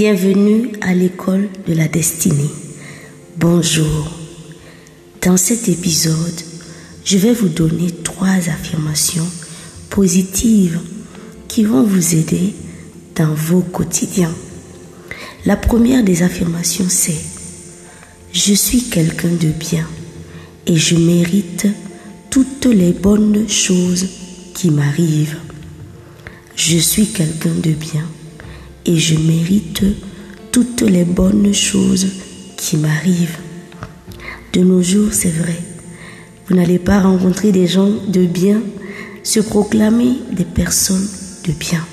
Bienvenue à l'école de la destinée. Bonjour. Dans cet épisode, je vais vous donner trois affirmations positives qui vont vous aider dans vos quotidiens. La première des affirmations, c'est Je suis quelqu'un de bien et je mérite toutes les bonnes choses qui m'arrivent. Je suis quelqu'un de bien et je mérite toutes les bonnes choses qui m'arrivent. De nos jours, c'est vrai, vous n'allez pas rencontrer des gens de bien se proclamer des personnes de bien.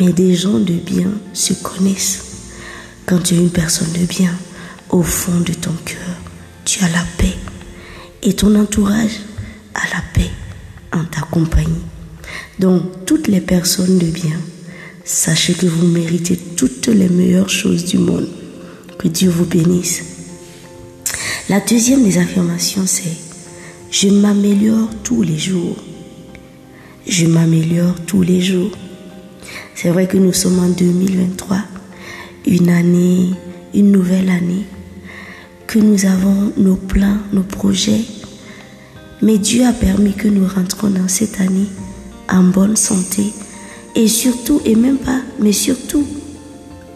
Mais des gens de bien se connaissent. Quand tu es une personne de bien, au fond de ton cœur, tu as la paix. Et ton entourage a la paix en ta compagnie. Donc, toutes les personnes de bien, sachez que vous méritez toutes les meilleures choses du monde. Que Dieu vous bénisse. La deuxième des affirmations, c'est je m'améliore tous les jours. Je m'améliore tous les jours. C'est vrai que nous sommes en 2023, une année, une nouvelle année, que nous avons nos plans, nos projets, mais Dieu a permis que nous rentrons dans cette année en bonne santé et surtout, et même pas, mais surtout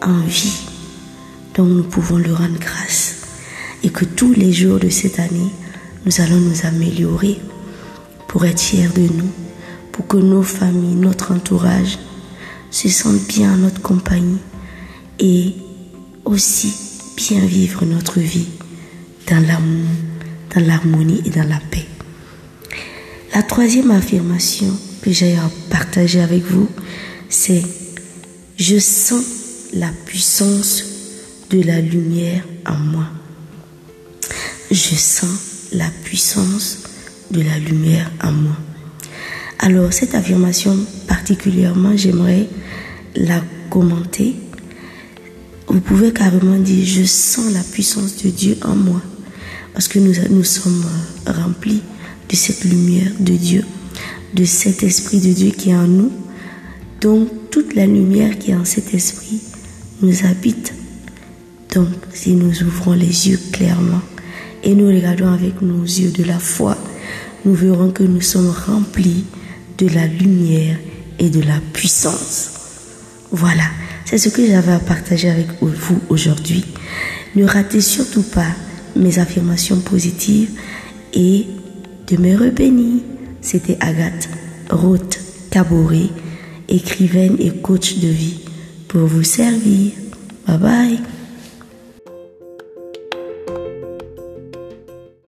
en vie. Donc nous pouvons lui rendre grâce et que tous les jours de cette année, nous allons nous améliorer pour être fiers de nous, pour que nos familles, notre entourage se sentent bien en notre compagnie et aussi bien vivre notre vie dans l'amour, dans l'harmonie et dans la paix. La troisième affirmation que j'ai à partager avec vous, c'est je sens la puissance de la lumière en moi. Je sens la puissance de la lumière en moi. Alors cette affirmation particulièrement, j'aimerais la commenter. Vous pouvez carrément dire, je sens la puissance de Dieu en moi. Parce que nous, nous sommes remplis de cette lumière de Dieu, de cet esprit de Dieu qui est en nous. Donc toute la lumière qui est en cet esprit nous habite. Donc si nous ouvrons les yeux clairement et nous regardons avec nos yeux de la foi, nous verrons que nous sommes remplis de la lumière et de la puissance. Voilà, c'est ce que j'avais à partager avec vous aujourd'hui. Ne ratez surtout pas mes affirmations positives et Demeurez bénis. C'était Agathe Roth Caboret, écrivaine et coach de vie, pour vous servir. Bye bye.